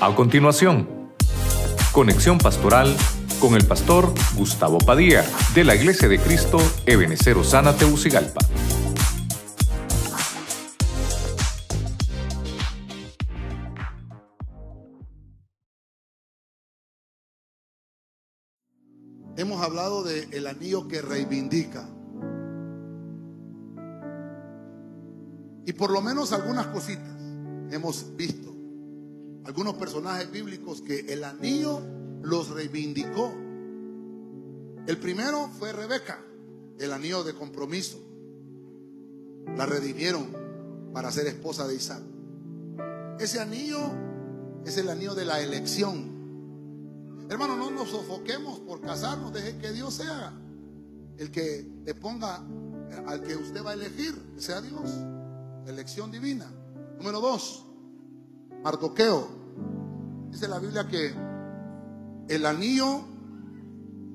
A continuación, conexión pastoral con el pastor Gustavo Padilla de la Iglesia de Cristo Ebenecer Osana Teucigalpa. Hemos hablado del el anillo que reivindica. Y por lo menos algunas cositas hemos visto. Algunos personajes bíblicos que el anillo los reivindicó. El primero fue Rebeca, el anillo de compromiso. La redimieron para ser esposa de Isaac. Ese anillo es el anillo de la elección. Hermano, no nos sofoquemos por casarnos, deje que Dios sea el que le ponga al que usted va a elegir, sea Dios. Elección divina. Número dos, Mardoqueo. Dice la Biblia que el anillo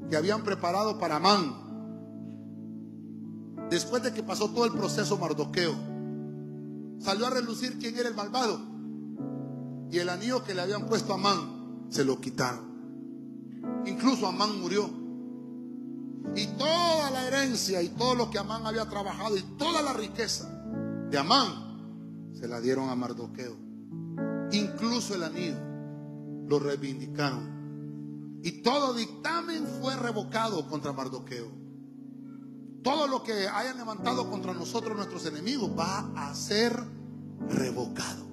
que habían preparado para Amán, después de que pasó todo el proceso Mardoqueo, salió a relucir quién era el malvado. Y el anillo que le habían puesto a Amán, se lo quitaron. Incluso Amán murió. Y toda la herencia y todo lo que Amán había trabajado y toda la riqueza de Amán se la dieron a Mardoqueo. Incluso el anillo lo reivindicaron. Y todo dictamen fue revocado contra Mardoqueo. Todo lo que hayan levantado contra nosotros nuestros enemigos va a ser revocado.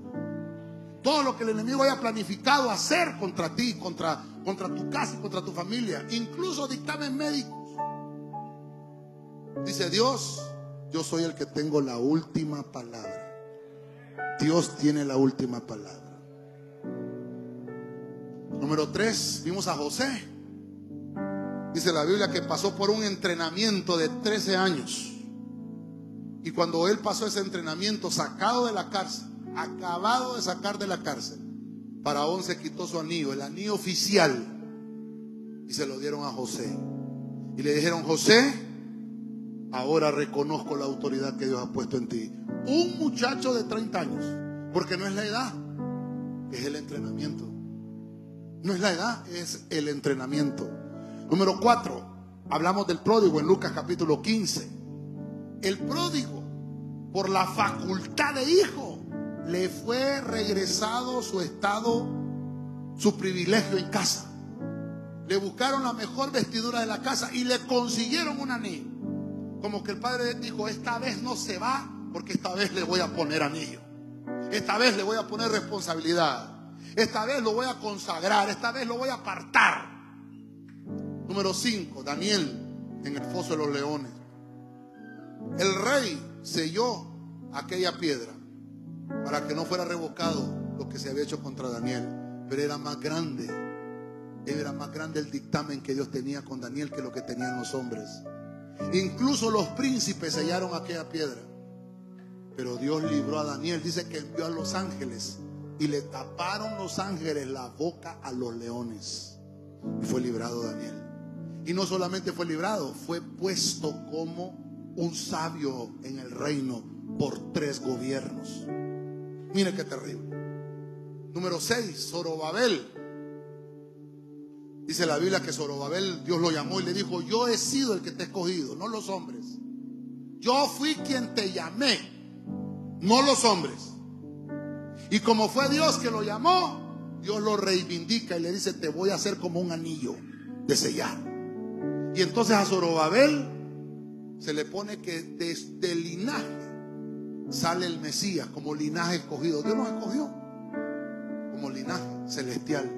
Todo lo que el enemigo haya planificado hacer contra ti, contra, contra tu casa, contra tu familia, incluso dictamen médicos. Dice Dios, yo soy el que tengo la última palabra. Dios tiene la última palabra. Número tres, vimos a José. Dice la Biblia que pasó por un entrenamiento de 13 años. Y cuando él pasó ese entrenamiento, sacado de la cárcel, acabado de sacar de la cárcel, Faraón se quitó su anillo, el anillo oficial, y se lo dieron a José. Y le dijeron, José, ahora reconozco la autoridad que Dios ha puesto en ti. Un muchacho de 30 años, porque no es la edad, es el entrenamiento. No es la edad, es el entrenamiento. Número 4, hablamos del pródigo en Lucas capítulo 15. El pródigo, por la facultad de hijo, le fue regresado su estado, su privilegio en casa. Le buscaron la mejor vestidura de la casa y le consiguieron un anillo. Como que el padre dijo, esta vez no se va porque esta vez le voy a poner anillo. Esta vez le voy a poner responsabilidad. Esta vez lo voy a consagrar. Esta vez lo voy a apartar. Número 5, Daniel en el foso de los leones. El rey selló aquella piedra para que no fuera revocado lo que se había hecho contra Daniel. Pero era más grande, era más grande el dictamen que Dios tenía con Daniel que lo que tenían los hombres. Incluso los príncipes sellaron aquella piedra. Pero Dios libró a Daniel. Dice que envió a los ángeles y le taparon los ángeles la boca a los leones. Y fue librado Daniel. Y no solamente fue librado, fue puesto como un sabio en el reino por tres gobiernos. Mire qué terrible. Número 6, Zorobabel. Dice la Biblia que Zorobabel Dios lo llamó y le dijo, yo he sido el que te he escogido, no los hombres. Yo fui quien te llamé, no los hombres. Y como fue Dios que lo llamó, Dios lo reivindica y le dice, te voy a hacer como un anillo de sellar. Y entonces a Zorobabel se le pone que desde el linaje sale el Mesías como linaje escogido. Dios nos escogió como linaje celestial.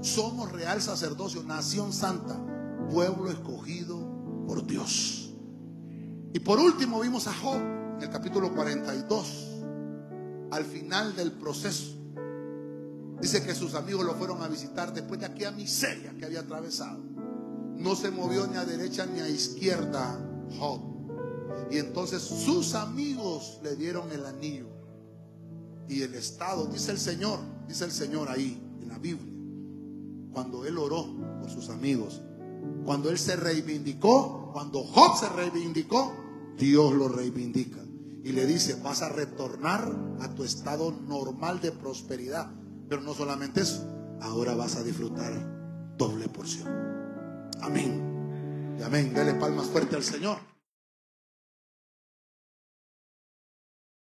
Somos real sacerdocio, nación santa, pueblo escogido por Dios. Y por último vimos a Job en el capítulo 42, al final del proceso. Dice que sus amigos lo fueron a visitar después de aquella miseria que había atravesado. No se movió ni a derecha ni a izquierda Job. Y entonces sus amigos le dieron el anillo. Y el Estado, dice el Señor, dice el Señor ahí en la Biblia, cuando él oró por sus amigos, cuando él se reivindicó, cuando Job se reivindicó, Dios lo reivindica. Y le dice, vas a retornar a tu estado normal de prosperidad. Pero no solamente eso, ahora vas a disfrutar doble porción. Amén. Y amén. Dele palmas fuerte al Señor.